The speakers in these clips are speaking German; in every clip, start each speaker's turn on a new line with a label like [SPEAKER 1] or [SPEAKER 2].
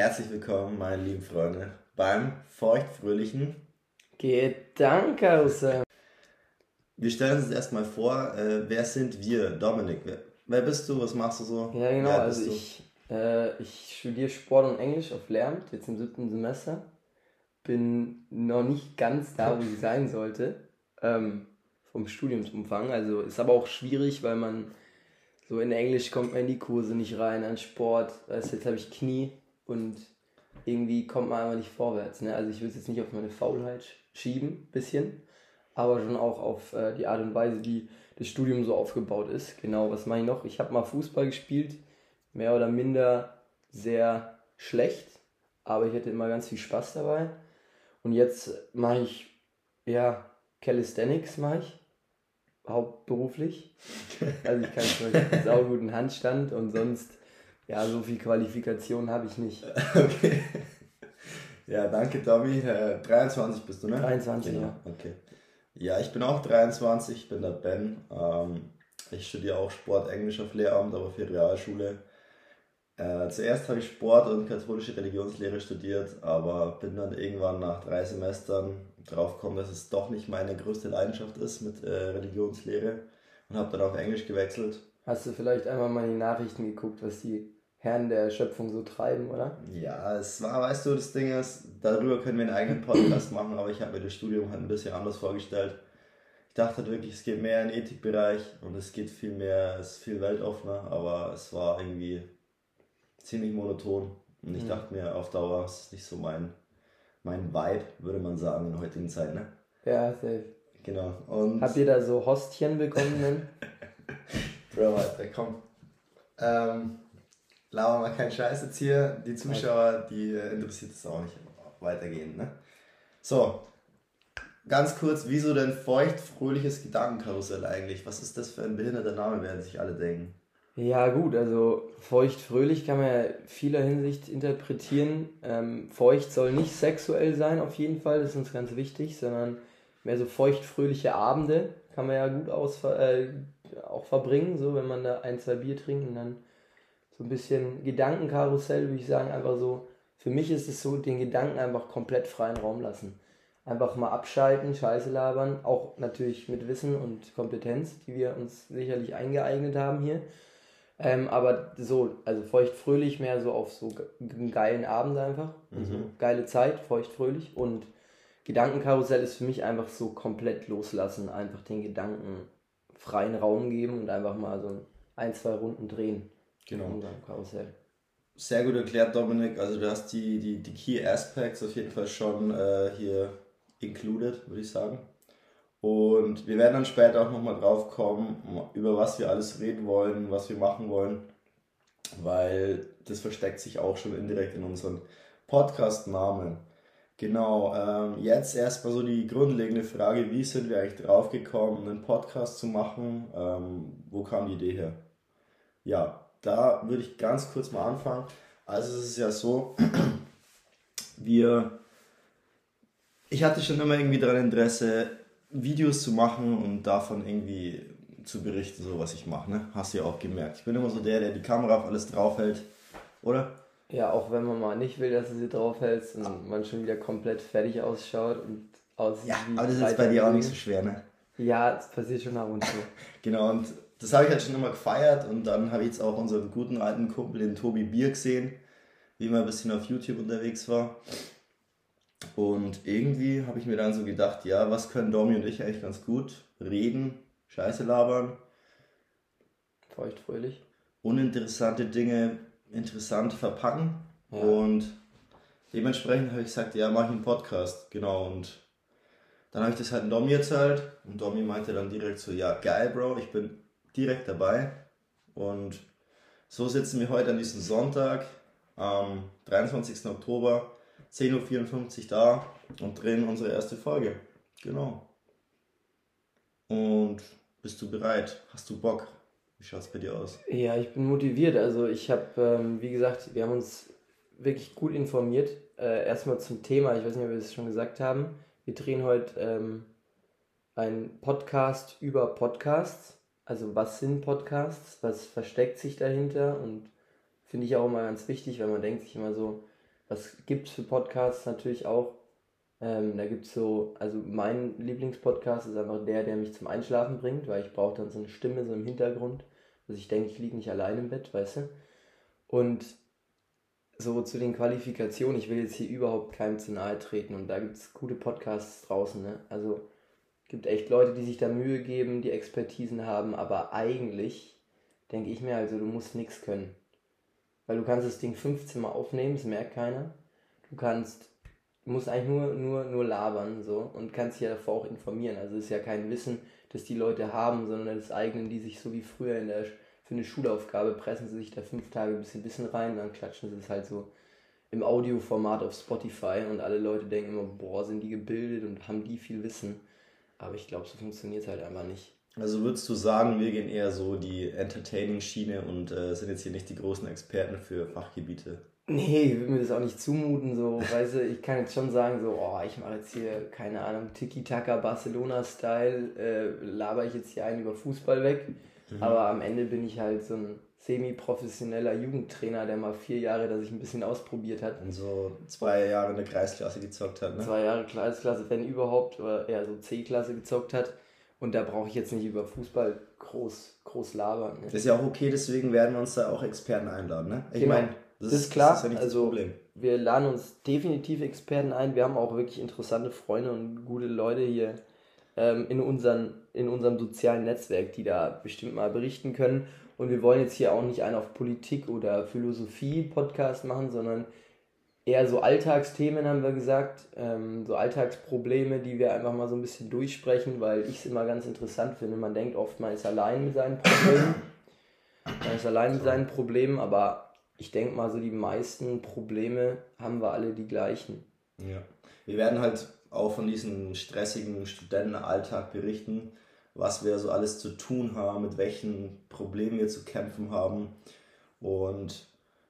[SPEAKER 1] Herzlich willkommen, meine lieben Freunde, beim feuchtfröhlichen
[SPEAKER 2] Gedankenkarussell.
[SPEAKER 1] Wir stellen uns erstmal vor, äh, wer sind wir? Dominik, wer, wer, bist du? Was machst du so?
[SPEAKER 2] Ja, genau, also ich, äh, ich studiere Sport und Englisch auf Lehramt, jetzt im siebten Semester. Bin noch nicht ganz da, wo ich sein sollte, ähm, vom Studiumsumfang. Also ist aber auch schwierig, weil man so in Englisch kommt man in die Kurse nicht rein, an Sport. Also jetzt habe ich Knie und irgendwie kommt man einfach nicht vorwärts. Ne? Also ich will es jetzt nicht auf meine Faulheit schieben, bisschen, aber schon auch auf äh, die Art und Weise, wie das Studium so aufgebaut ist. Genau, was mache ich noch? Ich habe mal Fußball gespielt, mehr oder minder sehr schlecht, aber ich hatte immer ganz viel Spaß dabei. Und jetzt mache ich, ja, Calisthenics mache ich hauptberuflich. Also ich kann zum Beispiel einen sauguten Handstand und sonst, ja, so viel Qualifikation habe ich nicht.
[SPEAKER 1] Okay. Ja, danke Tommy. Äh, 23 bist du, ne?
[SPEAKER 2] 23, genau.
[SPEAKER 1] ja. Okay. Ja, ich bin auch 23, ich bin der Ben. Ähm, ich studiere auch Sport Englisch auf Lehramt, aber für Realschule. Äh, zuerst habe ich Sport und katholische Religionslehre studiert, aber bin dann irgendwann nach drei Semestern drauf gekommen, dass es doch nicht meine größte Leidenschaft ist mit äh, Religionslehre und habe dann auf Englisch gewechselt.
[SPEAKER 2] Hast du vielleicht einmal mal die Nachrichten geguckt, was die Herren der Schöpfung so treiben, oder?
[SPEAKER 1] Ja, es war, weißt du, das Ding ist, darüber können wir einen eigenen Podcast machen, aber ich habe mir das Studium halt ein bisschen anders vorgestellt. Ich dachte halt wirklich, es geht mehr in den Ethikbereich und es geht viel mehr, es ist viel weltoffener, aber es war irgendwie ziemlich monoton und ich mhm. dachte mir, auf Dauer ist es nicht so mein, mein Vibe, würde man sagen, in der heutigen Zeit, ne?
[SPEAKER 2] Ja, safe.
[SPEAKER 1] Genau. Und
[SPEAKER 2] Habt ihr da so Hostchen bekommen?
[SPEAKER 1] Bro, Alter, komm. Ähm, Lauer mal keinen Scheiß jetzt hier. Die Zuschauer, die äh, interessiert es auch nicht weitergehen. Ne? So, ganz kurz, wieso denn feucht-fröhliches Gedankenkarussell eigentlich? Was ist das für ein behinderter Name, werden sich alle denken?
[SPEAKER 2] Ja, gut, also feucht-fröhlich kann man ja vieler Hinsicht interpretieren. Ähm, feucht soll nicht sexuell sein, auf jeden Fall, das ist uns ganz wichtig, sondern mehr so feucht-fröhliche Abende kann man ja gut aus, äh, auch verbringen, so wenn man da ein, zwei Bier trinkt und dann so ein bisschen Gedankenkarussell, würde ich sagen, einfach so. Für mich ist es so, den Gedanken einfach komplett freien Raum lassen. Einfach mal abschalten, Scheiße labern, auch natürlich mit Wissen und Kompetenz, die wir uns sicherlich eingeeignet haben hier. Ähm, aber so, also feucht-fröhlich mehr so auf so einen geilen Abend einfach. Also mhm. geile Zeit, feucht-fröhlich. Und Gedankenkarussell ist für mich einfach so komplett loslassen, einfach den Gedanken freien Raum geben und einfach mal so ein, zwei Runden drehen.
[SPEAKER 1] Genau. Unserem Karussell. Sehr gut erklärt, Dominik. Also du hast die, die, die Key Aspects auf jeden Fall schon äh, hier included, würde ich sagen. Und wir werden dann später auch nochmal drauf kommen, über was wir alles reden wollen, was wir machen wollen, weil das versteckt sich auch schon indirekt in unseren Podcast-Namen. Genau, ähm, jetzt erstmal so die grundlegende Frage, wie sind wir eigentlich drauf gekommen, einen Podcast zu machen? Ähm, wo kam die Idee her? Ja, da würde ich ganz kurz mal anfangen. Also es ist ja so, wir, ich hatte schon immer irgendwie daran Interesse, Videos zu machen und davon irgendwie zu berichten, so was ich mache. Ne? Hast du ja auch gemerkt. Ich bin immer so der, der die Kamera auf alles draufhält, oder?
[SPEAKER 2] Ja, auch wenn man mal nicht will, dass du sie draufhältst und man schon wieder komplett fertig ausschaut und aussieht
[SPEAKER 1] Ja, aber das ist bei dir auch nicht so schwer, ne?
[SPEAKER 2] Ja, das passiert schon ab und zu.
[SPEAKER 1] genau, und das habe ich halt schon immer gefeiert und dann habe ich jetzt auch unseren guten alten Kumpel, den Tobi Bier, gesehen, wie er ein bisschen auf YouTube unterwegs war. Und irgendwie habe ich mir dann so gedacht, ja, was können Domi und ich eigentlich ganz gut? Reden, Scheiße labern.
[SPEAKER 2] Feuchtfröhlich.
[SPEAKER 1] Uninteressante Dinge interessant verpacken. Ja. Und dementsprechend habe ich gesagt, ja, mache ich einen Podcast. Genau. Und dann habe ich das halt Domi erzählt. Und Domi meinte dann direkt so, ja, geil, Bro, ich bin direkt dabei. Und so sitzen wir heute an diesem Sonntag, am 23. Oktober, 10.54 Uhr da und drehen unsere erste Folge. Genau. Und bist du bereit? Hast du Bock? Wie schaut es bei dir aus?
[SPEAKER 2] Ja, ich bin motiviert. Also ich habe, ähm, wie gesagt, wir haben uns wirklich gut informiert. Äh, erstmal zum Thema, ich weiß nicht, ob wir es schon gesagt haben. Wir drehen heute ähm, einen Podcast über Podcasts also was sind Podcasts, was versteckt sich dahinter und finde ich auch immer ganz wichtig, weil man denkt sich immer so, was gibt es für Podcasts natürlich auch? Ähm, da gibt es so, also mein Lieblingspodcast ist einfach der, der mich zum Einschlafen bringt, weil ich brauche dann so eine Stimme so im Hintergrund, dass ich denke, ich liege nicht allein im Bett, weißt du? Und so zu den Qualifikationen, ich will jetzt hier überhaupt keinem zu nahe treten und da gibt es gute Podcasts draußen, ne? Also gibt echt Leute, die sich da Mühe geben, die Expertisen haben, aber eigentlich denke ich mir also, du musst nichts können. Weil du kannst das Ding 15 Mal aufnehmen, es merkt keiner. Du kannst, du musst eigentlich nur, nur, nur labern so und kannst dich ja davor auch informieren. Also es ist ja kein Wissen, das die Leute haben, sondern das eigene, die sich so wie früher in der für eine Schulaufgabe pressen sie sich da fünf Tage ein bisschen Wissen rein, dann klatschen sie es halt so im Audioformat auf Spotify und alle Leute denken immer, boah, sind die gebildet und haben die viel Wissen. Aber ich glaube, so funktioniert es halt einfach nicht.
[SPEAKER 1] Also würdest du sagen, wir gehen eher so die Entertaining-Schiene und äh, sind jetzt hier nicht die großen Experten für Fachgebiete?
[SPEAKER 2] Nee, ich würde mir das auch nicht zumuten, so, weißt du, ich kann jetzt schon sagen, so, oh, ich mache jetzt hier, keine Ahnung, Tiki-Taka Barcelona-Style, äh, laber ich jetzt hier einen über Fußball weg. Mhm. Aber am Ende bin ich halt so ein semi-professioneller Jugendtrainer, der mal vier Jahre da sich ein bisschen ausprobiert hat.
[SPEAKER 1] Und so zwei Jahre in der Kreisklasse gezockt hat, ne?
[SPEAKER 2] Zwei Jahre Kreisklasse, wenn überhaupt, oder eher so C-Klasse gezockt hat. Und da brauche ich jetzt nicht über Fußball groß, groß labern. Ne?
[SPEAKER 1] Das ist ja auch okay, deswegen werden wir uns da auch Experten einladen, ne? Ich
[SPEAKER 2] genau. meine, das, das, ist klar. Das ist ja nicht also, das Problem. Wir laden uns definitiv Experten ein. Wir haben auch wirklich interessante Freunde und gute Leute hier ähm, in, unseren, in unserem sozialen Netzwerk, die da bestimmt mal berichten können. Und wir wollen jetzt hier auch nicht einen auf Politik oder Philosophie-Podcast machen, sondern eher so Alltagsthemen, haben wir gesagt, ähm, so Alltagsprobleme, die wir einfach mal so ein bisschen durchsprechen, weil ich es immer ganz interessant finde. Man denkt oft, man ist allein mit seinen Problemen. Man ist allein mit seinen Problemen, aber ich denke mal, so die meisten Probleme haben wir alle die gleichen.
[SPEAKER 1] Ja. Wir werden halt auch von diesem stressigen Studentenalltag berichten, was wir so alles zu tun haben, mit welchen Problemen wir zu kämpfen haben. Und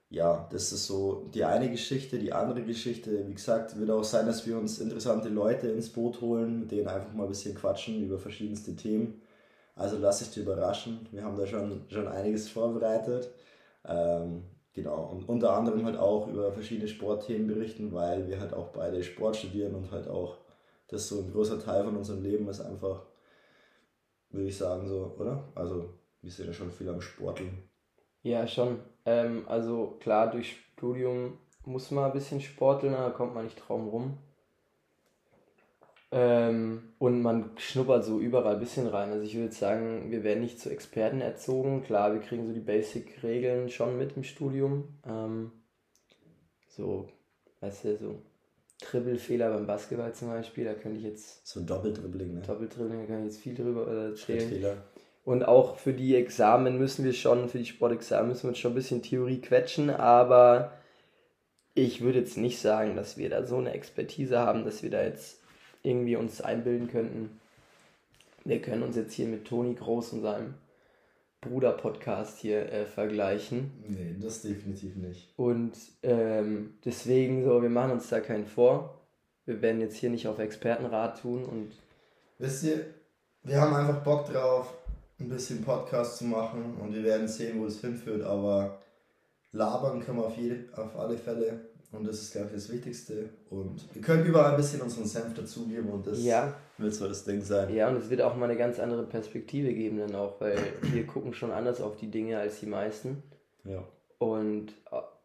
[SPEAKER 1] ja, das ist so die eine Geschichte. Die andere Geschichte, wie gesagt, wird auch sein, dass wir uns interessante Leute ins Boot holen, mit denen einfach mal ein bisschen quatschen über verschiedenste Themen. Also lass dich überraschen. Wir haben da schon, schon einiges vorbereitet. Ähm, Genau, und unter anderem halt auch über verschiedene Sportthemen berichten, weil wir halt auch beide Sport studieren und halt auch das so ein großer Teil von unserem Leben ist einfach, würde ich sagen, so, oder? Also, wir sind ja schon viel am Sporteln.
[SPEAKER 2] Ja, schon. Ähm, also klar, durch Studium muss man ein bisschen sporteln, da kommt man nicht drum rum. Ähm, und man schnuppert so überall ein bisschen rein. Also ich würde sagen, wir werden nicht zu Experten erzogen. Klar, wir kriegen so die Basic-Regeln schon mit im Studium. Ähm, so, weißt du, so Dribbelfehler beim Basketball zum Beispiel, da könnte ich jetzt...
[SPEAKER 1] So Doppeldribbling, ne?
[SPEAKER 2] Doppeldribbling, da kann ich jetzt viel drüber äh, erzählen. Und auch für die Examen müssen wir schon, für die Sportexamen müssen wir uns schon ein bisschen Theorie quetschen, aber ich würde jetzt nicht sagen, dass wir da so eine Expertise haben, dass wir da jetzt irgendwie uns einbilden könnten, wir können uns jetzt hier mit Toni Groß und seinem Bruder-Podcast hier äh, vergleichen.
[SPEAKER 1] Nee, das definitiv nicht.
[SPEAKER 2] Und ähm, deswegen so, wir machen uns da keinen vor. Wir werden jetzt hier nicht auf Expertenrat tun und.
[SPEAKER 1] Wisst ihr, wir haben einfach Bock drauf, ein bisschen Podcast zu machen und wir werden sehen, wo es hinführt, aber labern können wir auf, jede, auf alle Fälle. Und das ist, glaube ich, das Wichtigste. Und wir können überall ein bisschen unseren Senf dazugeben und das ja. wird so das Ding sein.
[SPEAKER 2] Ja, und es wird auch mal eine ganz andere Perspektive geben dann auch, weil wir gucken schon anders auf die Dinge als die meisten.
[SPEAKER 1] Ja.
[SPEAKER 2] Und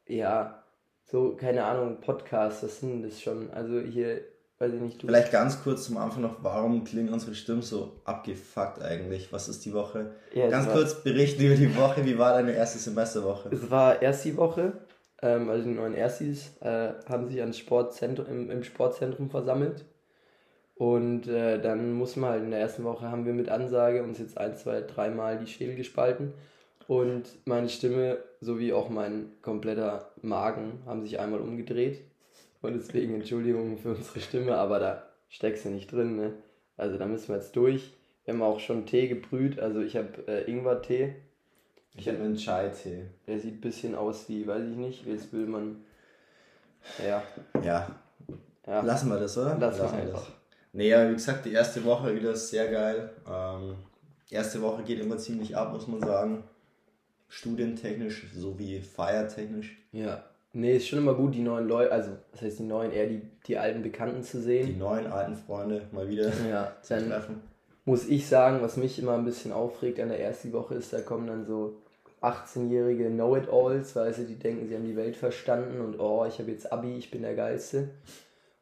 [SPEAKER 2] äh, ja, so, keine Ahnung, Podcasts, das sind das schon, also hier, weiß ich nicht.
[SPEAKER 1] Du Vielleicht ganz kurz zum Anfang noch, warum klingen unsere Stimmen so abgefuckt eigentlich? Was ist die Woche? Ja, ganz kurz berichten über die Woche, wie war deine erste Semesterwoche?
[SPEAKER 2] Es war erst die Woche, ähm, also die neuen Erstis, äh, haben sich Sportzentrum, im, im Sportzentrum versammelt. Und äh, dann muss man halt in der ersten Woche haben wir mit Ansage uns jetzt ein, zwei, dreimal die Schädel gespalten. Und meine Stimme sowie auch mein kompletter Magen haben sich einmal umgedreht. Und deswegen Entschuldigung für unsere Stimme, aber da steckst du nicht drin. Ne? Also da müssen wir jetzt durch. Wir haben auch schon Tee gebrüht. Also ich habe äh, Ingwer-Tee
[SPEAKER 1] ich habe einen Chai-Tee.
[SPEAKER 2] Der sieht ein bisschen aus wie, weiß ich nicht, jetzt will man. Ja.
[SPEAKER 1] Ja. ja. Lassen wir das, oder?
[SPEAKER 2] Lassen, Lassen wir einfach. Das.
[SPEAKER 1] Nee, aber wie gesagt, die erste Woche wieder sehr geil. Ähm, erste Woche geht immer ziemlich ab, muss man sagen. Studientechnisch sowie feiertechnisch.
[SPEAKER 2] Ja. Nee, ist schon immer gut, die neuen Leute, also das heißt die neuen, eher die, die alten Bekannten zu sehen.
[SPEAKER 1] Die neuen alten Freunde mal wieder
[SPEAKER 2] Ja,
[SPEAKER 1] zu treffen.
[SPEAKER 2] muss ich sagen, was mich immer ein bisschen aufregt an der ersten Woche ist, da kommen dann so 18-jährige Know-it-alls, weißt du, die denken, sie haben die Welt verstanden und oh, ich habe jetzt Abi, ich bin der Geilste.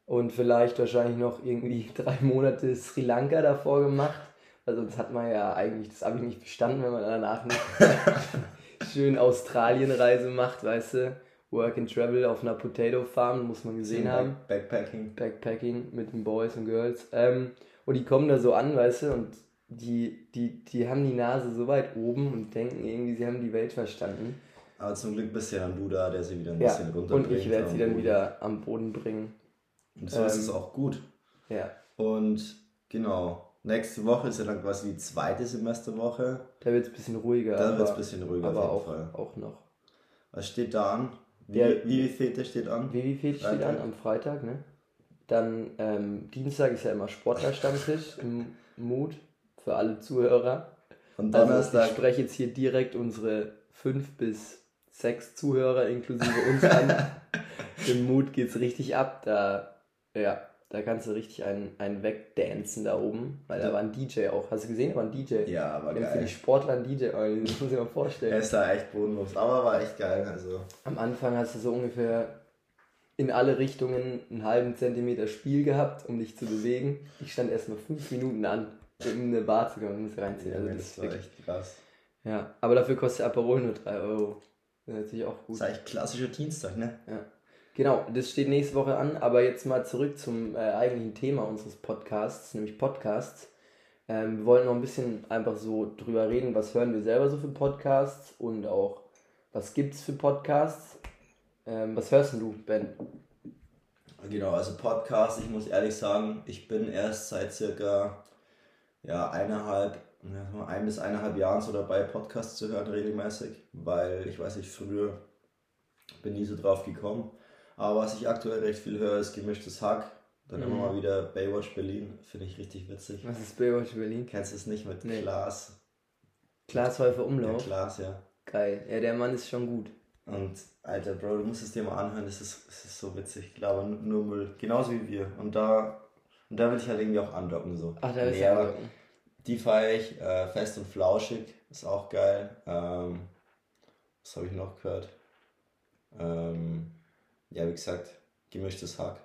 [SPEAKER 2] Und vielleicht wahrscheinlich noch irgendwie drei Monate Sri Lanka davor gemacht. Also sonst hat man ja eigentlich das Abi nicht bestanden, wenn man danach nicht schön Australienreise macht, weißt du. Work and Travel auf einer Potato Farm, muss man gesehen haben.
[SPEAKER 1] Backpacking.
[SPEAKER 2] Backpacking mit den Boys und Girls. Ähm, und die kommen da so an, weißt du, und die, die, die haben die Nase so weit oben und denken irgendwie, sie haben die Welt verstanden.
[SPEAKER 1] Aber zum Glück bist ja dann du da, der sie wieder ein
[SPEAKER 2] Ja,
[SPEAKER 1] bisschen runterbringt.
[SPEAKER 2] und ich werde sie dann
[SPEAKER 1] Boden.
[SPEAKER 2] wieder am Boden bringen.
[SPEAKER 1] Und so ist
[SPEAKER 2] ähm,
[SPEAKER 1] es auch gut.
[SPEAKER 2] Ja,
[SPEAKER 1] Und genau, nächste Woche ist ja dann quasi die zweite Semesterwoche.
[SPEAKER 2] da wird es ein bisschen ruhiger.
[SPEAKER 1] Da wird es ein bisschen ruhiger
[SPEAKER 2] aber
[SPEAKER 1] auf jeden
[SPEAKER 2] auch,
[SPEAKER 1] Fall.
[SPEAKER 2] auch noch.
[SPEAKER 1] Was steht da an? Wie,
[SPEAKER 2] Der-
[SPEAKER 1] wie Fete steht an?
[SPEAKER 2] Vivi steht an am Freitag, ne? Dann ähm, Dienstag ist ja immer Sportlerstammtisch im Mut für alle Zuhörer.
[SPEAKER 1] Und
[SPEAKER 2] Also ich
[SPEAKER 1] Donnerstag,
[SPEAKER 2] spreche jetzt hier direkt unsere fünf bis sechs Zuhörer inklusive uns an. Im Mut geht's richtig ab. Da, ja, da kannst du richtig einen, einen wegdancen da oben. Weil da war ein DJ auch. Hast du gesehen? Da war ein DJ.
[SPEAKER 1] ja, aber
[SPEAKER 2] haben für die
[SPEAKER 1] geil.
[SPEAKER 2] Sportler ein DJ. Oh, Das muss ich mal
[SPEAKER 1] Er
[SPEAKER 2] vorstellen.
[SPEAKER 1] ist da echt bodenlos, aber war echt geil. Also,
[SPEAKER 2] Am Anfang hast du so ungefähr in alle Richtungen einen halben Zentimeter Spiel gehabt, um dich zu bewegen. Ich stand erstmal fünf Minuten an, in eine Bar zu kommen und muss reinziehen. Also das
[SPEAKER 1] das
[SPEAKER 2] ist
[SPEAKER 1] war
[SPEAKER 2] wirklich
[SPEAKER 1] echt krass.
[SPEAKER 2] Ja, aber dafür kostet Aperol nur 3 Euro. Das ist natürlich auch gut.
[SPEAKER 1] Das ist eigentlich klassischer Dienstag, ne?
[SPEAKER 2] Genau, das steht nächste Woche an, aber jetzt mal zurück zum äh, eigentlichen Thema unseres Podcasts, nämlich Podcasts. Ähm, wir wollten noch ein bisschen einfach so drüber reden, was hören wir selber so für Podcasts und auch was gibt's für Podcasts. Ähm, was hörst denn du, Ben?
[SPEAKER 1] Genau, also Podcast, ich muss ehrlich sagen, ich bin erst seit circa ja, eineinhalb, ja, ein bis eineinhalb Jahren so dabei, Podcasts zu hören regelmäßig, weil ich weiß nicht, früher bin nie so drauf gekommen. Aber was ich aktuell recht viel höre, ist gemischtes Hack. Dann
[SPEAKER 2] Mhm.
[SPEAKER 1] immer mal wieder Baywatch Berlin, finde ich richtig witzig.
[SPEAKER 2] Was ist Baywatch Berlin?
[SPEAKER 1] Kennst du es nicht mit
[SPEAKER 2] Nee.
[SPEAKER 1] Klaas?
[SPEAKER 2] Klaas Häufer
[SPEAKER 1] Ja,
[SPEAKER 2] Umlauf.
[SPEAKER 1] Klaas, ja.
[SPEAKER 2] Geil. Ja, der Mann ist schon gut.
[SPEAKER 1] Und Alter, Bro, du musst es dir mal anhören, das ist, das ist so witzig. Ich glaube, nur Müll. Genauso wie wir. Und da, und da will ich halt irgendwie auch andocken. So.
[SPEAKER 2] Ach, da ist
[SPEAKER 1] Nee, Die feiere ich. Äh, fest und flauschig ist auch geil. Ähm, was habe ich noch gehört? Ähm, ja, wie gesagt, gemischtes Hack.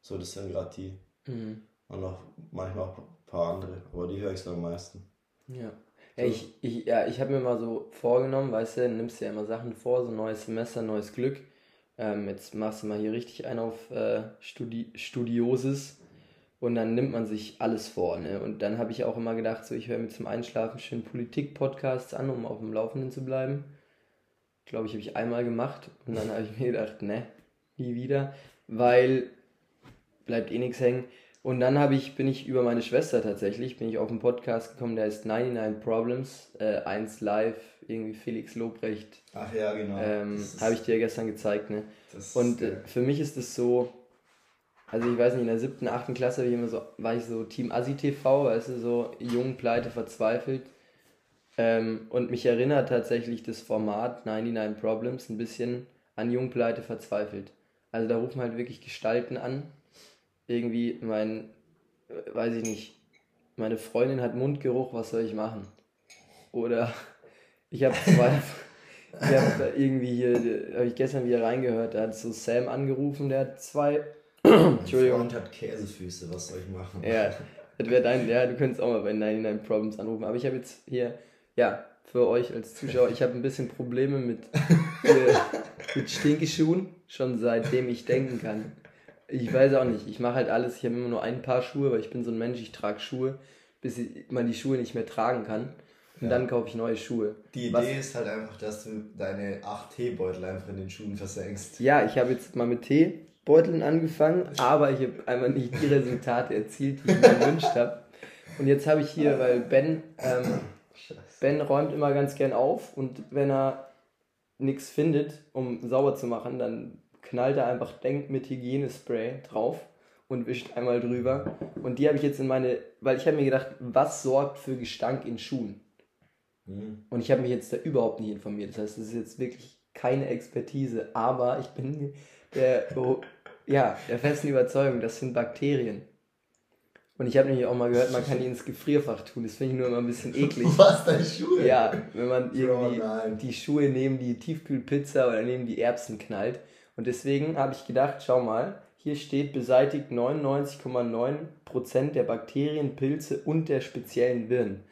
[SPEAKER 1] So, das sind gerade die.
[SPEAKER 2] Mhm.
[SPEAKER 1] Und noch manchmal auch ein paar andere. Aber die höre ich so am meisten.
[SPEAKER 2] Ja. Ja, ich, ich, ja, ich habe mir mal so vorgenommen, weißt du, nimmst dir ja immer Sachen vor, so neues Semester, neues Glück. Ähm, jetzt machst du mal hier richtig einen auf äh, Studi Studiosis und dann nimmt man sich alles vor. Ne? Und dann habe ich auch immer gedacht, so ich höre mir zum Einschlafen schön Politik-Podcasts an, um auf dem Laufenden zu bleiben. Glaube ich, habe ich einmal gemacht und dann habe ich mir gedacht, ne, nie wieder, weil bleibt eh nichts hängen. Und dann habe ich, bin ich über meine Schwester tatsächlich, bin ich auf einen Podcast gekommen, der heißt 99 Problems, äh, 1 Live, irgendwie Felix Lobrecht,
[SPEAKER 1] Ach ja, genau.
[SPEAKER 2] ähm, habe ich dir gestern gezeigt, ne? Und äh, für mich ist es so, also ich weiß nicht, in der siebten, achten Klasse hab ich immer so, war ich so Team Asi TV, weißt du, so jung, pleite, verzweifelt. Ähm, und mich erinnert tatsächlich das Format 99 Problems ein bisschen an Jung, pleite, verzweifelt. Also da rufen halt wirklich Gestalten an. Irgendwie mein, äh, weiß ich nicht, meine Freundin hat Mundgeruch, was soll ich machen? Oder ich habe zwei, ich habe irgendwie hier, habe ich gestern wieder reingehört, da hat so Sam angerufen, der hat zwei, Entschuldigung,
[SPEAKER 1] Freund hat Käsefüße, was soll ich machen?
[SPEAKER 2] ja, das wäre dein, ja, du könntest auch mal bei 99 Problems anrufen, aber ich habe jetzt hier, ja, für euch als Zuschauer, ich habe ein bisschen Probleme mit, äh, mit Stinkeschuhen, schon seitdem ich denken kann. Ich weiß auch nicht, ich mache halt alles, ich habe immer nur ein Paar Schuhe, weil ich bin so ein Mensch, ich trage Schuhe, bis ich- man die Schuhe nicht mehr tragen kann. Und
[SPEAKER 1] Ja.
[SPEAKER 2] dann kaufe ich neue Schuhe.
[SPEAKER 1] Die Idee
[SPEAKER 2] Was-
[SPEAKER 1] ist halt einfach, dass du deine 8 Teebeutel einfach in den Schuhen versenkst.
[SPEAKER 2] Ja, ich habe jetzt mal mit Teebeuteln angefangen, aber ich habe einfach nicht die Resultate erzielt, die ich mir gewünscht habe. Und jetzt habe ich hier, weil Ben, ähm. Ben räumt immer ganz gern auf und wenn er nichts findet, um sauber zu machen, dann knallt er einfach Denk mit Hygienespray drauf und wischt einmal drüber. Und die habe ich jetzt in meine, weil ich habe mir gedacht, was sorgt für Gestank in Schuhen?
[SPEAKER 1] Hm.
[SPEAKER 2] Und ich habe mich jetzt da überhaupt nicht informiert. Das heißt, es ist jetzt wirklich keine Expertise, aber ich bin der, oh, ja, der festen Überzeugung, das sind Bakterien. Und ich habe nämlich auch mal gehört, man kann die ins Gefrierfach tun. Das finde ich nur immer ein bisschen eklig.
[SPEAKER 1] Was, deine Schuhe?
[SPEAKER 2] Ja, wenn man irgendwie
[SPEAKER 1] Oh
[SPEAKER 2] die Schuhe neben die Tiefkühlpizza oder neben die Erbsen knallt. Und deswegen habe ich gedacht, schau mal, hier steht beseitigt 99,9% der Bakterien, Pilze und der speziellen Viren.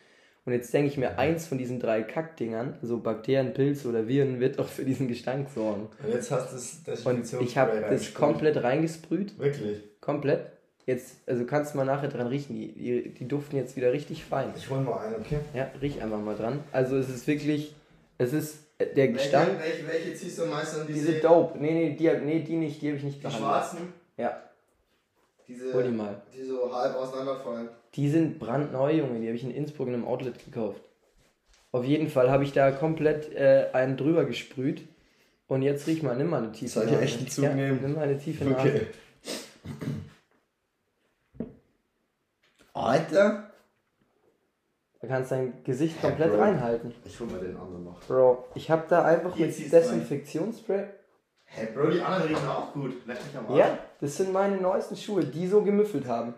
[SPEAKER 2] Und jetzt denke ich mir, eins von diesen drei Kackdingern, also Bakterien, Pilze oder Viren, wird doch für diesen Gestank sorgen.
[SPEAKER 1] Und jetzt hast du das
[SPEAKER 2] Und
[SPEAKER 1] Desinfektionsspray
[SPEAKER 2] ich habe das komplett reingesprüht.
[SPEAKER 1] Wirklich?
[SPEAKER 2] Komplett. Jetzt, also kannst du mal nachher dran riechen. Die, die, die duften jetzt wieder richtig fein.
[SPEAKER 1] Ich hol mal einen, okay?
[SPEAKER 2] Ja, riech einfach mal dran. Also es ist wirklich, es ist äh, der Gestank.
[SPEAKER 1] Welche, welche, welche ziehst du am meisten an
[SPEAKER 2] Diese Dope. Nee, nee, die, nee, die nicht, die habe ich nicht
[SPEAKER 1] Die
[SPEAKER 2] behandelt.
[SPEAKER 1] schwarzen?
[SPEAKER 2] Ja,
[SPEAKER 1] Diese,
[SPEAKER 2] hol die mal.
[SPEAKER 1] die so halb auseinanderfallen.
[SPEAKER 2] Die sind brandneu, Junge. Die habe ich in Innsbruck in einem Outlet gekauft. Auf jeden Fall habe ich da komplett äh, einen drüber gesprüht. Und jetzt riech mal, nimm mal eine tiefe
[SPEAKER 1] Soll ich
[SPEAKER 2] Nase.
[SPEAKER 1] echt einen Zug
[SPEAKER 2] ja,
[SPEAKER 1] nehmen?
[SPEAKER 2] Nimm mal eine tiefe Nase.
[SPEAKER 1] Okay. Alter!
[SPEAKER 2] Da kannst du dein Gesicht
[SPEAKER 1] Ja,
[SPEAKER 2] komplett
[SPEAKER 1] Bro.
[SPEAKER 2] reinhalten.
[SPEAKER 1] Ich hol mal den anderen noch.
[SPEAKER 2] Bro, ich habe da einfach
[SPEAKER 1] Jetzt
[SPEAKER 2] mit Desinfektionsspray.
[SPEAKER 1] Hey Bro, die anderen riechen auch gut. Leck mich am Arsch.
[SPEAKER 2] Ja, das sind meine neuesten Schuhe, die so gemüffelt haben.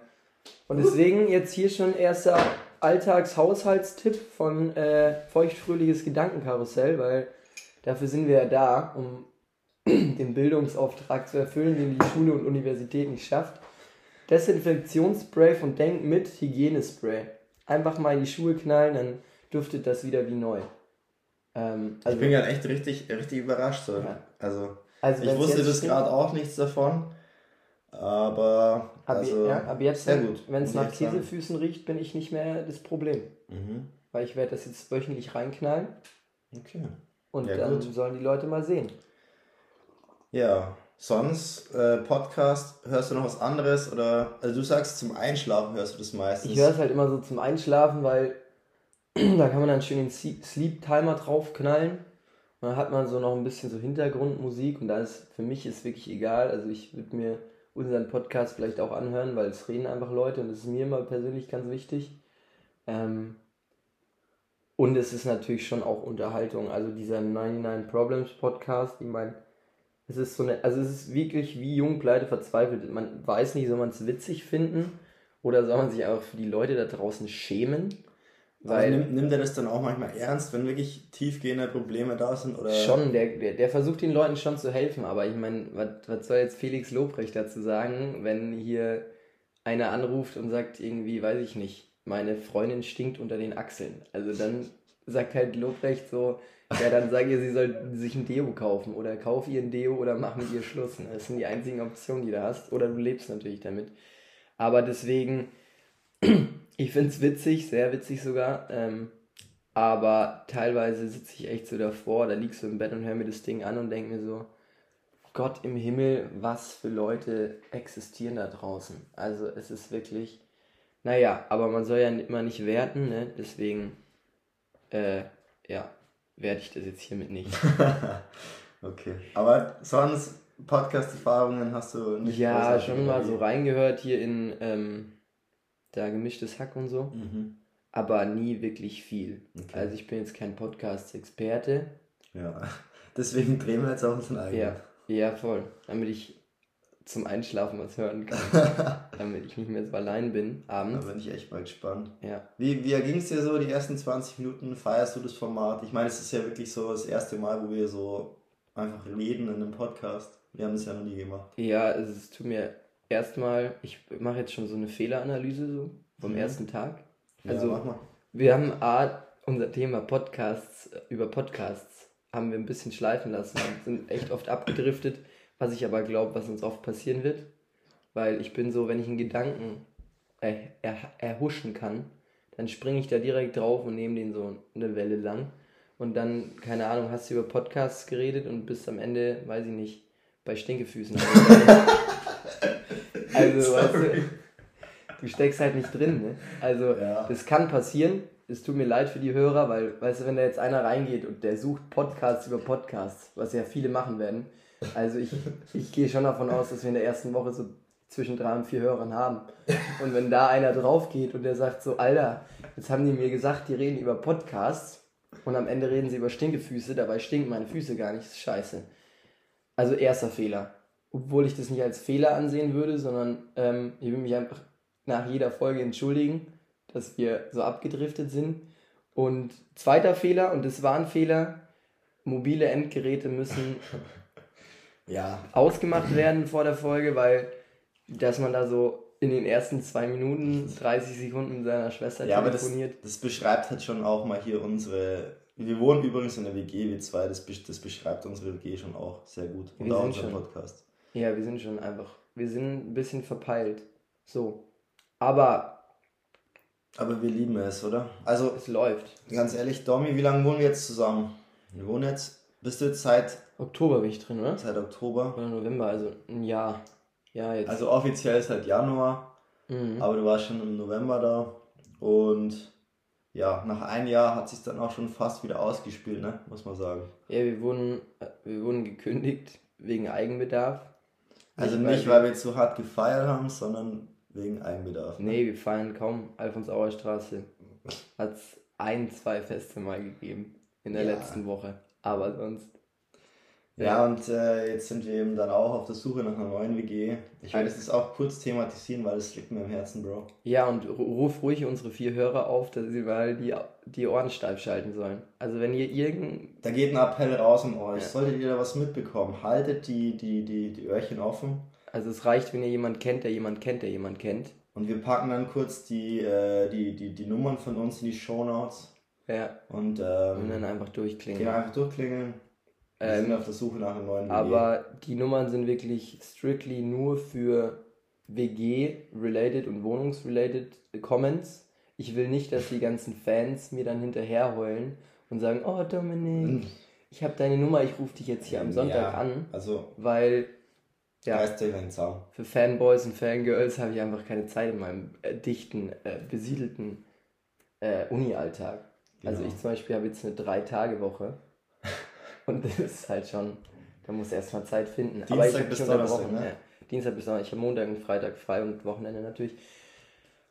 [SPEAKER 2] Und deswegen jetzt hier schon erster Alltagshaushaltstipp von äh, Feuchtfröhliches Gedankenkarussell, weil dafür sind wir ja da, um den Bildungsauftrag zu erfüllen, den die Schule und Universität nicht schafft. Desinfektionsspray von Denk mit Hygienespray. Einfach mal in die Schuhe knallen, dann duftet das wieder wie neu. Ähm,
[SPEAKER 1] Ich bin gerade echt richtig, richtig überrascht. So.
[SPEAKER 2] Ja.
[SPEAKER 1] Also,
[SPEAKER 2] also
[SPEAKER 1] ich wusste das gerade auch nichts davon. Aber.
[SPEAKER 2] Ab,
[SPEAKER 1] also,
[SPEAKER 2] ja, ab jetzt,
[SPEAKER 1] sehr gut.
[SPEAKER 2] wenn es nach. Käsefüßen riecht, bin ich nicht mehr das Problem.
[SPEAKER 1] Mhm.
[SPEAKER 2] Weil ich werde das jetzt wöchentlich reinknallen
[SPEAKER 1] Okay.
[SPEAKER 2] und
[SPEAKER 1] Ja,
[SPEAKER 2] dann
[SPEAKER 1] gut.
[SPEAKER 2] sollen die Leute mal sehen.
[SPEAKER 1] Ja, sonst äh, Podcast, hörst du noch was anderes? Oder also du sagst zum Einschlafen hörst du das meistens.
[SPEAKER 2] Ich höre es halt immer so zum Einschlafen, weil da kann man dann schön den Sie- Sleep-Timer draufknallen. Und dann hat man so noch ein bisschen so Hintergrundmusik und da ist für mich ist wirklich egal. Also ich würde mir unseren Podcast vielleicht auch anhören, weil es reden einfach Leute und das ist mir immer persönlich ganz wichtig. Ähm, und es ist natürlich schon auch Unterhaltung. Also dieser 99 Problems Podcast, ich meine, es ist so eine, also es ist wirklich wie jung, pleite, verzweifelt. Man weiß nicht, soll man es witzig finden oder soll man sich auch für die Leute da draußen schämen?
[SPEAKER 1] Aber
[SPEAKER 2] Weil
[SPEAKER 1] nimmt, nimmt er das dann auch manchmal ernst, wenn wirklich tiefgehende Probleme da sind? Oder?
[SPEAKER 2] schon, der, der, der versucht den Leuten schon zu helfen, aber ich meine, was, was soll jetzt Felix Lobrecht dazu sagen, wenn hier einer anruft und sagt irgendwie, weiß ich nicht, meine Freundin stinkt unter den Achseln. Also dann sagt halt Lobrecht so, ja, dann sag ihr, sie soll sich ein Deo kaufen oder kauf ihr ein Deo oder mach mit ihr Schluss. ne? Das sind die einzigen Optionen, die du hast. Oder du lebst natürlich damit. Aber deswegen, ich finde es witzig, sehr witzig sogar. Ähm, aber teilweise sitze ich echt so davor, da liegst du im Bett und hör mir das Ding an und denk mir so, Gott im Himmel, was für Leute existieren da draußen. Also es ist wirklich, naja, aber man soll ja immer nicht werten, ne? Deswegen, äh, ja, werte ich das jetzt hiermit nicht.
[SPEAKER 1] okay. Aber sonst Podcast-Erfahrungen hast du nicht
[SPEAKER 2] ja, schon mal so reingehört hier in ähm, da gemischtes Hack und so,
[SPEAKER 1] Mhm.
[SPEAKER 2] aber nie wirklich viel.
[SPEAKER 1] Okay.
[SPEAKER 2] Also ich bin jetzt kein Podcast-Experte.
[SPEAKER 1] Ja. Deswegen drehen wir jetzt auch unseren eigenen.
[SPEAKER 2] Ja, ja, voll. Damit ich zum Einschlafen was hören kann. damit ich nicht mehr so allein bin
[SPEAKER 1] Da
[SPEAKER 2] abends.
[SPEAKER 1] bin ich echt mal gespannt.
[SPEAKER 2] Ja.
[SPEAKER 1] Wie, wie ging es dir so die ersten 20 Minuten? Feierst du das Format? Ich meine, es ist ja wirklich so das erste Mal, wo wir so einfach reden in einem Podcast. Wir haben das ja noch nie gemacht.
[SPEAKER 2] Ja, also es tut mir erstmal, ich mache jetzt schon so eine Fehleranalyse so vom
[SPEAKER 1] Mhm.
[SPEAKER 2] ersten Tag.
[SPEAKER 1] Ja,
[SPEAKER 2] Also
[SPEAKER 1] mal.
[SPEAKER 2] wir haben A, unser Thema Podcasts, über Podcasts haben wir ein bisschen schleifen lassen und sind echt oft abgedriftet, was ich aber glaube, was uns oft passieren wird. Weil ich bin so, wenn ich einen Gedanken er, er, erhuschen kann, dann springe ich da direkt drauf und nehme den so eine Welle lang. Und dann, keine Ahnung, hast du über Podcasts geredet und bist am Ende, weiß ich nicht, bei Stinkefüßen. also, weißt du, du steckst halt nicht drin, ne? Also,
[SPEAKER 1] Ja.
[SPEAKER 2] das kann passieren. Es tut mir leid für die Hörer, weil, weißt du, wenn da jetzt einer reingeht und der sucht Podcasts über Podcasts, was ja viele machen werden. Also, ich, ich gehe schon davon aus, dass wir in der ersten Woche so zwischen drei und vier Hörern haben. Und wenn da einer drauf geht und der sagt so, Alter, jetzt haben die mir gesagt, die reden über Podcasts, Und am Ende reden sie über Stinkefüße, dabei stinken meine Füße gar nicht. Das ist scheiße. Also erster Fehler. Obwohl ich das nicht als Fehler ansehen würde, sondern ähm, ich will mich einfach nach jeder Folge entschuldigen, dass wir so abgedriftet sind. Und zweiter Fehler, und das war ein Fehler, mobile Endgeräte müssen
[SPEAKER 1] ja.
[SPEAKER 2] ausgemacht werden vor der Folge, weil dass man da so in den ersten zwei Minuten 30 Sekunden mit seiner Schwester
[SPEAKER 1] ja, telefoniert. Aber das, das beschreibt halt schon auch mal hier unsere. Wir wohnen übrigens in der WG, wir zwei, das, das beschreibt unsere WG schon auch sehr gut. Und wir auch unseren
[SPEAKER 2] Podcast. Ja, wir sind schon einfach. Wir sind ein bisschen verpeilt. So. Aber.
[SPEAKER 1] Aber wir lieben es, oder? Also.
[SPEAKER 2] Es läuft.
[SPEAKER 1] Ganz ehrlich, Domi, wie lange wohnen wir jetzt zusammen? Wir wohnen jetzt. Bist du jetzt seit.
[SPEAKER 2] Oktober bin ich drin, oder?
[SPEAKER 1] Seit Oktober.
[SPEAKER 2] Oder November, also ein Jahr. Ja, jetzt.
[SPEAKER 1] Also offiziell seit Januar, mhm. aber du warst schon im November da und ja, nach einem Jahr hat sich dann auch schon fast wieder ausgespielt, ne? muss man sagen.
[SPEAKER 2] Ja, wir wurden, wir wurden gekündigt wegen Eigenbedarf.
[SPEAKER 1] Also nicht, nicht weil, wir zu hart gefeiert haben, sondern wegen Eigenbedarf.
[SPEAKER 2] Ne? Nee, wir feiern kaum. Alfons-Auer Straße hat es ein, zwei Feste mal gegeben in der ja. letzten Woche. Aber sonst.
[SPEAKER 1] Ja, und äh, jetzt sind wir eben dann auch auf der Suche nach einer neuen WG. Ich werde es auch kurz thematisieren, weil es liegt mir im Herzen, Bro.
[SPEAKER 2] Ja, und ruf ruhig unsere vier Hörer auf, dass sie mal die, die Ohren steif schalten sollen. Also wenn ihr irgend...
[SPEAKER 1] Da geht ein Appell raus um euch. Ja. Solltet ihr da was mitbekommen, haltet die, die, die, die Öhrchen offen.
[SPEAKER 2] Also es reicht, wenn ihr jemanden kennt, der jemand kennt, der jemand kennt.
[SPEAKER 1] Und wir packen dann kurz die, äh, die, die, die Nummern von uns in die Show Notes.
[SPEAKER 2] Ja.
[SPEAKER 1] Und, ähm,
[SPEAKER 2] und dann einfach durchklingeln.
[SPEAKER 1] Genau, einfach durchklingeln. Wir ähm, sind auf der Suche nach einem neuen
[SPEAKER 2] WG. Aber die Nummern sind wirklich strictly nur für WG-related und Wohnungs-related Comments. Ich will nicht, dass die ganzen Fans mir dann hinterher heulen und sagen, oh Dominik, ich habe deine Nummer, ich rufe dich jetzt hier am Sonntag ja, an.
[SPEAKER 1] Also,
[SPEAKER 2] weil ja, für Fanboys und Fangirls habe ich einfach keine Zeit in meinem äh, dichten, äh, besiedelten äh, Uni-Alltag. Also genau. Also ich zum Beispiel habe jetzt eine Drei-Tage-Woche. Und das ist halt schon, da muss erstmal Zeit finden. Dienstag Aber ich bis Donnerstag, ne? Ja, Dienstag bis Donnerstag. Ich habe Montag und Freitag frei und Wochenende natürlich.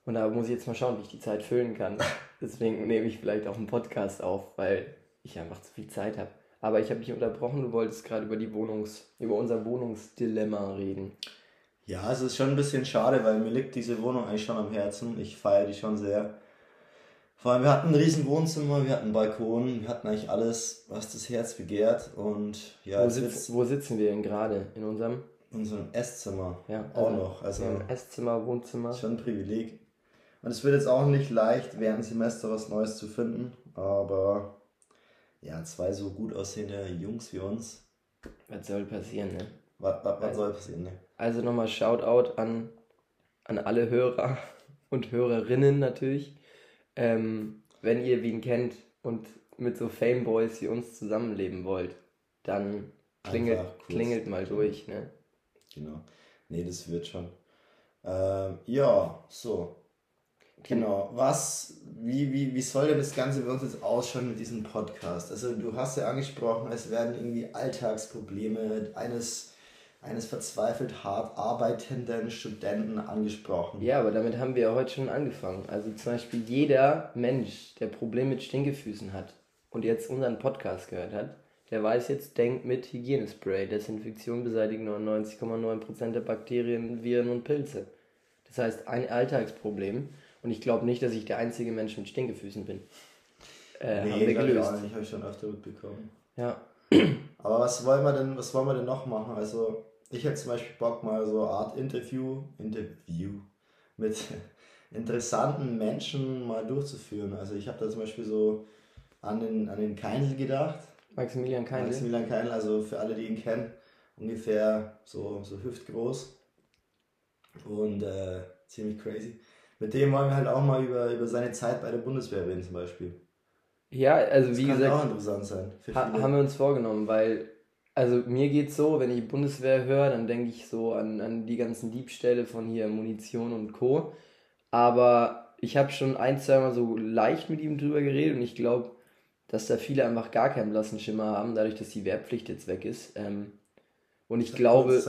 [SPEAKER 2] Und da muss ich jetzt mal schauen, wie ich die Zeit füllen kann. Deswegen nehme ich vielleicht auch einen Podcast auf, weil ich einfach zu viel Zeit habe. Aber ich habe dich unterbrochen, du wolltest gerade über die Wohnungs, über unser Wohnungsdilemma reden.
[SPEAKER 1] Ja, es ist schon ein bisschen schade, weil mir liegt diese Wohnung eigentlich schon am Herzen. Ich feiere die schon sehr. Vor allem, wir hatten ein riesen Wohnzimmer, wir hatten einen Balkon, wir hatten eigentlich alles, was das Herz begehrt. Und ja,
[SPEAKER 2] wo, sitz, wo sitzen wir denn gerade? In unserem?
[SPEAKER 1] In unserem Esszimmer.
[SPEAKER 2] Ja,
[SPEAKER 1] auch also, noch.
[SPEAKER 2] Also Esszimmer, Wohnzimmer.
[SPEAKER 1] Schon ein Privileg. Und es wird jetzt auch nicht leicht, während Semester was Neues zu finden. Aber ja, zwei so gut aussehende Jungs wie uns.
[SPEAKER 2] Was soll passieren, ne?
[SPEAKER 1] Was, was, was also, soll passieren, ne?
[SPEAKER 2] Also nochmal Shoutout an, an alle Hörer und Hörerinnen natürlich. Ähm, wenn ihr wen kennt und mit so Fameboys wie uns zusammenleben wollt, dann klingelt, klingelt mal durch, ne?
[SPEAKER 1] Genau. Nee, das wird schon. Ähm, ja, so. Genau. Was, wie, wie, wie soll denn das Ganze bei uns jetzt ausschauen mit diesem Podcast? Also du hast ja angesprochen, es werden irgendwie Alltagsprobleme eines eines verzweifelt hart arbeitenden Studenten angesprochen.
[SPEAKER 2] Ja, aber damit haben wir ja heute schon angefangen. Also zum Beispiel jeder Mensch, der Probleme mit Stinkefüßen hat und jetzt unseren Podcast gehört hat, der weiß jetzt, denkt mit Hygienespray. Desinfektion beseitigt 99,9% der Bakterien, Viren und Pilze. Das heißt, ein Alltagsproblem. Und ich glaube nicht, dass ich der einzige Mensch mit Stinkefüßen bin.
[SPEAKER 1] Äh, nee, haben wir gelöst. Ich, nicht, habe ich schon öfter mitbekommen.
[SPEAKER 2] Ja.
[SPEAKER 1] Aber was wollen wir denn, was wollen wir denn noch machen? Also ich hätte zum Beispiel Bock, mal so eine Art Interview, Interview mit interessanten Menschen mal durchzuführen. Also ich habe da zum Beispiel so an den, an den Keinl gedacht.
[SPEAKER 2] Maximilian Keinl.
[SPEAKER 1] Maximilian Keinl, also für alle, die ihn kennen, ungefähr so, so hüftgroß und äh, ziemlich crazy. Mit dem wollen wir halt auch mal über, über seine Zeit bei der Bundeswehr reden zum Beispiel.
[SPEAKER 2] Ja, also das wie
[SPEAKER 1] kann
[SPEAKER 2] gesagt,
[SPEAKER 1] auch interessant sein.
[SPEAKER 2] Ha haben wir uns vorgenommen, weil also mir geht's so, wenn ich Bundeswehr höre, dann denke ich so an, an die ganzen Diebstähle von hier Munition und Co. Aber ich habe schon ein, zwei Mal so leicht mit ihm drüber geredet und ich glaube, dass da viele einfach gar keinen blassen Schimmer haben, dadurch, dass die Wehrpflicht jetzt weg ist. Ähm, und ich seit glaube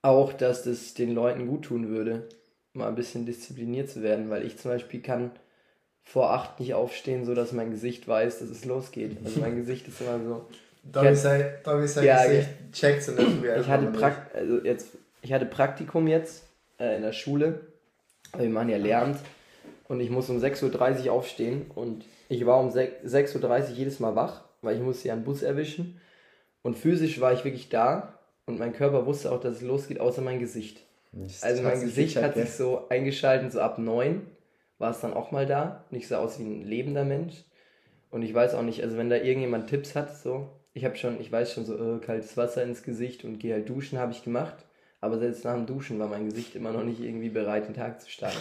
[SPEAKER 2] auch, dass das den Leuten gut tun würde, mal ein bisschen diszipliniert zu werden, weil ich zum Beispiel kann vor acht nicht aufstehen, so dass mein Gesicht weiß, dass es losgeht. Also mein Gesicht ist immer so.
[SPEAKER 1] Dobby sei, Dobby sei
[SPEAKER 2] Ja,
[SPEAKER 1] Gesicht checkt's und nicht mehr.
[SPEAKER 2] Ich hatte, Prakt also jetzt, ich hatte Praktikum jetzt äh, in der Schule. Wir machen ja Lehramt. Und ich muss um 6.30 Uhr aufstehen. Und ich war um 6.30 Uhr jedes Mal wach, weil ich musste ja einen Bus erwischen. Und physisch war ich wirklich da. Und mein Körper wusste auch, dass es losgeht, außer mein Gesicht. Also mein Gesicht hat sich so eingeschaltet, so ab 9 war es dann auch mal da. Und ich sah aus wie ein lebender Mensch. Und ich weiß auch nicht, also wenn da irgendjemand Tipps hat, so, ich habe schon, ich weiß schon so, äh, kaltes Wasser ins Gesicht und gehe halt duschen, habe ich gemacht. Aber selbst nach dem Duschen war mein Gesicht immer noch nicht irgendwie bereit, den Tag zu starten.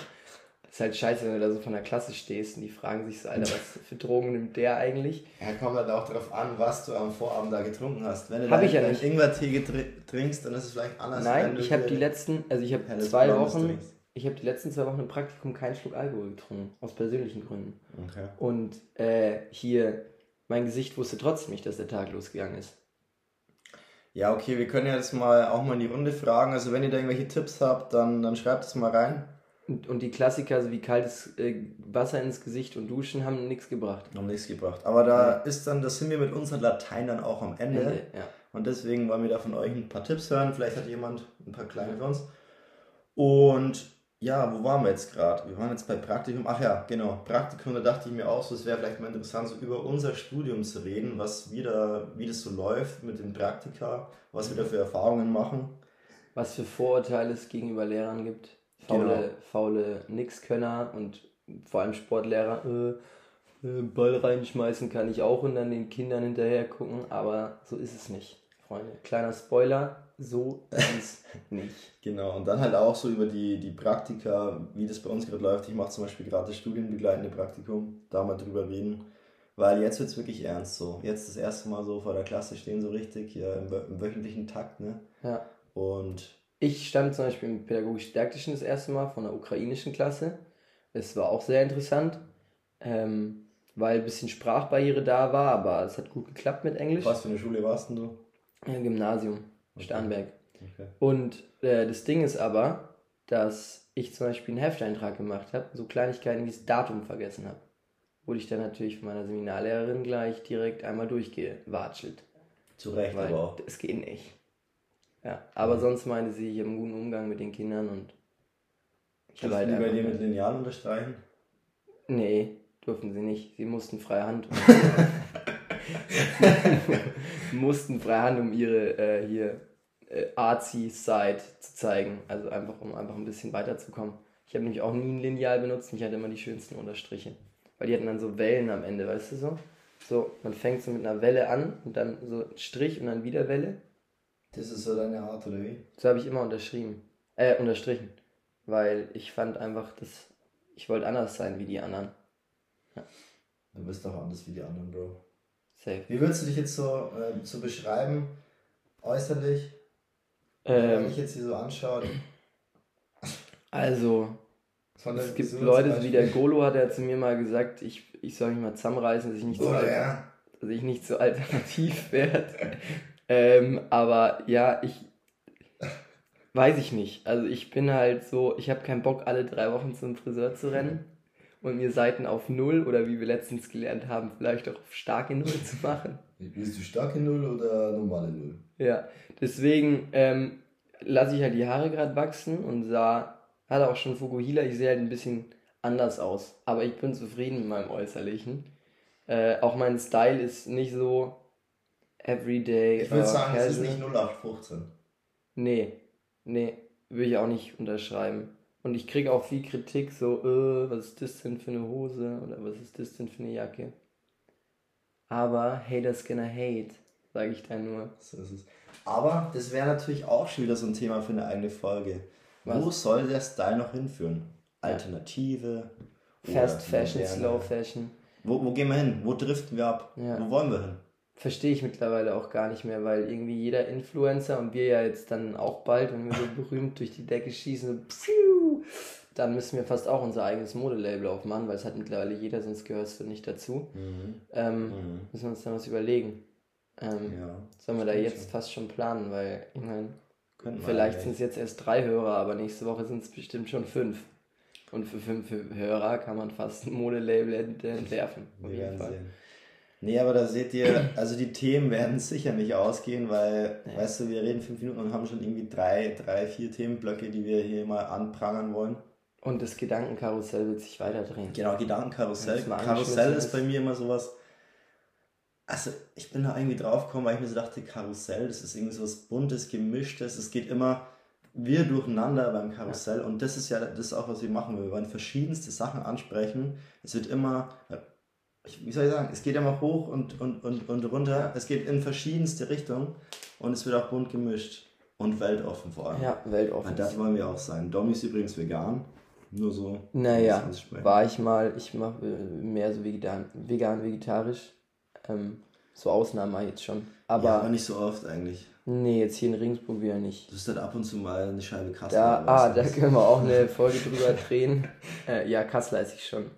[SPEAKER 2] Ist halt scheiße, wenn du da so von der Klasse stehst und die fragen sich so, Alter, was für Drogen nimmt der eigentlich?
[SPEAKER 1] Ja, kommt halt auch darauf an, was du am Vorabend da getrunken hast. Wenn du
[SPEAKER 2] Hab
[SPEAKER 1] deinen-
[SPEAKER 2] ich ja
[SPEAKER 1] deinen. Ingwertee trinkst, dann ist es vielleicht anders.
[SPEAKER 2] Nein, ich habe die letzten, also ich habe
[SPEAKER 1] helles
[SPEAKER 2] zwei Wochen,
[SPEAKER 1] trinkst.
[SPEAKER 2] ich habe die letzten zwei Wochen im Praktikum keinen Schluck Alkohol getrunken, aus persönlichen Gründen.
[SPEAKER 1] Okay.
[SPEAKER 2] Und äh, hier, mein Gesicht wusste trotzdem nicht, dass der Tag losgegangen ist.
[SPEAKER 1] Ja, okay, wir können ja jetzt mal auch mal in die Runde fragen. Also wenn ihr da irgendwelche Tipps habt, dann, dann schreibt es mal rein.
[SPEAKER 2] Und, und die Klassiker, so wie kaltes äh, Wasser ins Gesicht und Duschen, haben nichts gebracht.
[SPEAKER 1] Noch nichts gebracht. Aber da ist dann, das sind wir mit unseren Latein dann auch am Ende.
[SPEAKER 2] Ende, ja.
[SPEAKER 1] Und deswegen wollen wir da von euch ein paar Tipps hören. Vielleicht hat jemand ein paar kleine für uns. Und ja, wo waren wir jetzt gerade? Wir waren jetzt bei Praktikum. Ach ja, genau. Praktikum, da dachte ich mir auch so, es wäre vielleicht mal interessant, so über unser Studium zu reden, was wir da, wie das so läuft mit den Praktika, was wir da für Erfahrungen machen.
[SPEAKER 2] Was für Vorurteile es gegenüber Lehrern gibt. Faule,
[SPEAKER 1] Genau.
[SPEAKER 2] faule Nixkönner und vor allem Sportlehrer. Äh, äh, Ball reinschmeißen kann ich auch und dann den Kindern hinterher gucken, aber so ist es nicht, Freunde. Kleiner Spoiler, so ist es nicht.
[SPEAKER 1] Genau, und dann halt auch so über die, die Praktika, wie das bei uns gerade läuft. Ich mache zum Beispiel gerade das studienbegleitende Praktikum, da mal drüber reden. Weil jetzt wird es wirklich ernst so. Jetzt das erste Mal so vor der Klasse stehen, so richtig, hier im, wö- im wöchentlichen Takt, ne?
[SPEAKER 2] Ja.
[SPEAKER 1] Und
[SPEAKER 2] Ich stand zum Beispiel im pädagogisch-didaktischen das erste Mal von der ukrainischen Klasse. Es war auch sehr interessant, ähm, weil ein bisschen Sprachbarriere da war, aber es hat gut geklappt mit Englisch.
[SPEAKER 1] was für eine Schule warst denn du?
[SPEAKER 2] Ja, Gymnasium, Starnberg.
[SPEAKER 1] Okay.
[SPEAKER 2] Und äh, das Ding ist aber, dass ich zum Beispiel einen Hefteintrag gemacht habe, so Kleinigkeiten wie das Datum vergessen habe. Wurde ich dann natürlich von meiner Seminarlehrerin gleich direkt einmal durchgewatschelt.
[SPEAKER 1] Zu Recht
[SPEAKER 2] Weil
[SPEAKER 1] aber auch.
[SPEAKER 2] es geht nicht. Ja, aber sonst meinte sie, ich habe einen guten Umgang mit den Kindern und ich habe halt
[SPEAKER 1] die bei dir mit Lineal unterstreichen?
[SPEAKER 2] Nee, durften sie nicht. Sie mussten freie Hand. mussten freie Hand, um ihre äh, hier äh, Artsy-Side zu zeigen. Also einfach, um einfach ein bisschen weiterzukommen. Ich habe nämlich auch nie ein Lineal benutzt und ich hatte immer die schönsten Unterstriche. Weil die hatten dann so Wellen am Ende, weißt du so? So, man fängt so mit einer Welle an und dann so Strich und dann wieder Welle.
[SPEAKER 1] Das ist so deine Art, oder wie?
[SPEAKER 2] So habe ich immer unterschrieben. Äh, unterstrichen. Weil ich fand einfach, dass ich wollte anders sein wie die anderen.
[SPEAKER 1] Du bist doch anders wie die anderen, Bro.
[SPEAKER 2] Safe.
[SPEAKER 1] Wie würdest du dich jetzt so, äh, so beschreiben, äußerlich? Wenn
[SPEAKER 2] Ähm,
[SPEAKER 1] ich jetzt hier so anschaue.
[SPEAKER 2] also, es gibt Leute, so wie der Golo hat ja zu mir mal gesagt, ich, ich soll mich mal zusammenreißen, dass ich nicht so,
[SPEAKER 1] Oh,
[SPEAKER 2] alt,
[SPEAKER 1] ja.
[SPEAKER 2] dass ich nicht so alternativ werde. Ähm, aber ja, ich weiß ich nicht. Also ich bin halt so, ich habe keinen Bock, alle drei Wochen zum Friseur zu rennen und mir Seiten auf Null oder wie wir letztens gelernt haben, vielleicht auch auf starke Null zu machen.
[SPEAKER 1] Bist du starke Null oder normale Null?
[SPEAKER 2] Ja, deswegen ähm, lasse ich halt die Haare gerade wachsen und sah, hatte auch schon Fukuhila, ich sehe halt ein bisschen anders aus. Aber ich bin zufrieden mit meinem Äußerlichen. Äh, auch mein Style ist nicht so everyday.
[SPEAKER 1] Ich würde sagen, es ist
[SPEAKER 2] casual.
[SPEAKER 1] nicht 0815.
[SPEAKER 2] Nee, nee, würde ich auch nicht unterschreiben. Und ich kriege auch viel Kritik, so, äh, was ist das denn für eine Hose oder was ist das denn für eine Jacke? Aber haters gonna hate, sage ich dann nur.
[SPEAKER 1] So ist es. Aber das wäre natürlich auch schon wieder so ein Thema für eine eigene Folge. Wo
[SPEAKER 2] Was?
[SPEAKER 1] soll der Style noch hinführen? Alternative?
[SPEAKER 2] Fast Fashion? Slow Fashion.
[SPEAKER 1] Wo, wo gehen wir hin? Wo driften wir ab?
[SPEAKER 2] Ja.
[SPEAKER 1] Wo wollen wir hin?
[SPEAKER 2] Verstehe ich mittlerweile auch gar nicht mehr, weil irgendwie jeder Influencer und wir ja jetzt dann auch bald, wenn wir so berühmt durch die Decke schießen, pfiuh, dann müssen wir fast auch unser eigenes Modelabel aufmachen, weil es hat mittlerweile jeder, sonst gehörst du nicht dazu. Ähm,
[SPEAKER 1] Mhm.
[SPEAKER 2] Müssen wir uns dann was überlegen. Ähm,
[SPEAKER 1] Ja.
[SPEAKER 2] Sollen wir da jetzt fast schon planen, weil ich meine, vielleicht sind es jetzt erst drei Hörer, aber nächste Woche sind es bestimmt schon fünf. Und für, für Hörer kann man fast ein Modelabel entwerfen.
[SPEAKER 1] Wir werden sehen. Nee, aber da seht ihr, also die Themen werden sicher nicht ausgehen, weil, ja. weißt du, wir reden fünf Minuten und haben schon irgendwie drei, drei, vier Themenblöcke, die wir hier mal anprangern wollen.
[SPEAKER 2] Und das Gedankenkarussell wird sich weiter drehen.
[SPEAKER 1] Genau, Gedankenkarussell. Karussell ist bei mir immer sowas. Also, ich bin da irgendwie drauf gekommen, weil ich mir so dachte, Karussell, das ist irgendwie so was Buntes, Gemischtes. Es geht immer wir durcheinander beim Karussell. Ja. Und das ist ja das ist auch, was wir machen. Wir wollen verschiedenste Sachen ansprechen. Es wird immer, wie soll ich sagen, es geht immer hoch und, und, und, und runter. Ja. Es geht in verschiedenste Richtungen und es wird auch bunt gemischt. Und weltoffen vor allem.
[SPEAKER 2] Ja, weltoffen.
[SPEAKER 1] Und das wollen wir auch sein. Domi ist übrigens vegan. Nur so.
[SPEAKER 2] Naja, war ich mal, ich mache äh, mehr so vegan, vegan vegetarisch. Ähm, so Ausnahmen ich jetzt schon. Aber, ja,
[SPEAKER 1] aber nicht so oft eigentlich.
[SPEAKER 2] Nee, jetzt hier in Regensburg wieder nicht.
[SPEAKER 1] Das ist dann ab und zu mal eine Scheibe Kassler.
[SPEAKER 2] Da, ah, da können wir auch eine Folge drüber drehen. Äh, ja, Kassler esse ich schon.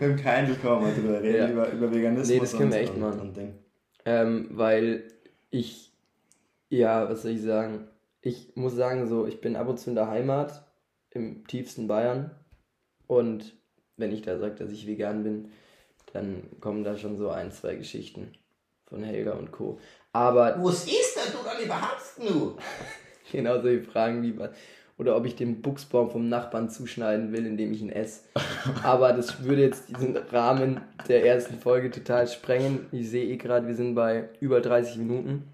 [SPEAKER 1] Mit dem Keindl können wir drüber reden, ja. über, über Veganismus. Nee,
[SPEAKER 2] das können wir echt machen. Ähm, weil ich, ja, was soll ich sagen? Ich muss sagen, so, ich bin ab und zu in der Heimat im tiefsten Bayern. Und wenn ich da sage, dass ich vegan bin, dann kommen da schon so ein, zwei Geschichten von Helga und Co. Aber.
[SPEAKER 1] Was ist denn du dann überhaupt nur?
[SPEAKER 2] genau solche Fragen wie oder ob ich den Buchsbaum vom Nachbarn zuschneiden will, indem ich ihn esse. Aber das würde jetzt diesen Rahmen der ersten Folge total sprengen. Ich sehe eh gerade, wir sind bei über 30 Minuten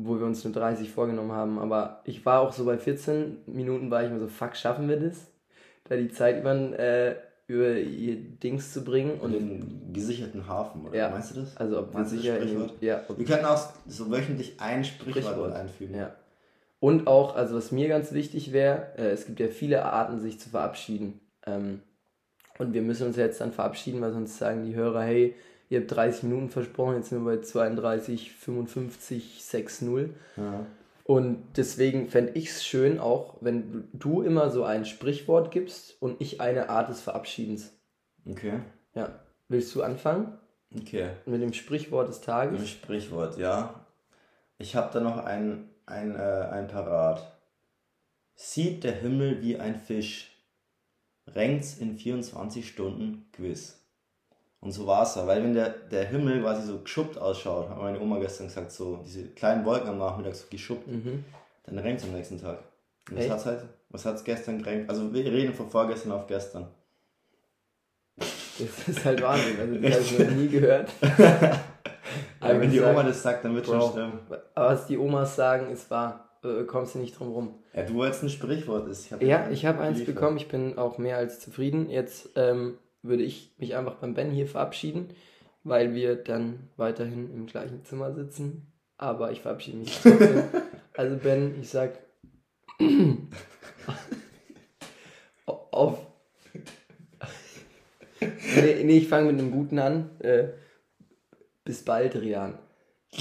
[SPEAKER 2] obwohl wir uns nur 30 vorgenommen haben. Aber ich war auch so bei 14 Minuten, war ich mir so, fuck, schaffen wir das? Da die Zeit über, äh, über ihr Dings zu bringen.
[SPEAKER 1] Und den gesicherten Hafen, oder? Ja. Meinst du das?
[SPEAKER 2] Also ob wir sicher
[SPEAKER 1] in, ja, wir können auch so wöchentlich ein Sprichwort, Sprichwort. einfügen.
[SPEAKER 2] Ja. Und auch, also was mir ganz wichtig wäre, äh, es gibt ja viele Arten, sich zu verabschieden. Ähm, und wir müssen uns jetzt dann verabschieden, weil sonst sagen die Hörer, hey, ihr habt 30 Minuten versprochen, jetzt sind wir bei 32, 55, 6-0. Ja. Und deswegen fände ich es schön, auch wenn du immer so ein Sprichwort gibst und ich eine Art des Verabschiedens.
[SPEAKER 1] Okay.
[SPEAKER 2] Ja. Willst du anfangen?
[SPEAKER 1] Okay.
[SPEAKER 2] Mit dem Sprichwort des Tages? Mit dem
[SPEAKER 1] Sprichwort, ja. Ich habe da noch ein, ein, äh, ein Parat. Sieht der Himmel wie ein Fisch, renkt's in 24 Stunden gewiss. Und so war es ja, weil wenn der, der Himmel quasi so geschuppt ausschaut, hat meine Oma gestern gesagt, so diese kleinen Wolken am Nachmittag so geschuppt, mhm. dann regnet es am nächsten Tag. Und was hat halt, was hat's gestern geregnet? Also wir reden von vorgestern auf gestern.
[SPEAKER 2] Das ist halt Wahnsinn, also das habe ich noch nie gehört.
[SPEAKER 1] Aber wenn die Oma das sagt, dann wird Bro, schon stimmen.
[SPEAKER 2] Aber was die Omas sagen, ist wahr. Äh, kommst du nicht drum rum.
[SPEAKER 1] Ja, du wolltest ein Sprichwort ist.
[SPEAKER 2] Ich ja, ich habe eins bekommen, ich bin auch mehr als zufrieden. Jetzt ähm, würde ich mich einfach beim Ben hier verabschieden, weil wir dann weiterhin im gleichen Zimmer sitzen. Aber ich verabschiede mich trotzdem. also Ben, ich sag auf. nee, nee, ich fange mit einem guten an. Äh, bis bald, Rian.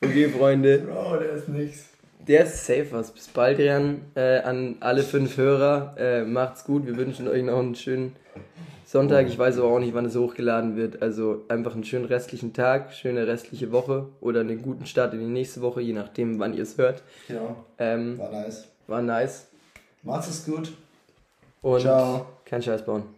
[SPEAKER 2] okay, Freunde.
[SPEAKER 1] Bro, der ist nichts.
[SPEAKER 2] Der ist safe was. Bis bald, Jan. Äh, an alle fünf Hörer. Äh, macht's gut. Wir wünschen euch noch einen schönen Sonntag. Ich weiß aber auch nicht, wann es hochgeladen wird. Also einfach einen schönen restlichen Tag, schöne restliche Woche oder einen guten Start in die nächste Woche, je nachdem, wann ihr es hört.
[SPEAKER 1] Ja.
[SPEAKER 2] Ähm,
[SPEAKER 1] war nice.
[SPEAKER 2] War nice.
[SPEAKER 1] Macht's es gut.
[SPEAKER 2] Und Ciao. kein Scheiß bauen.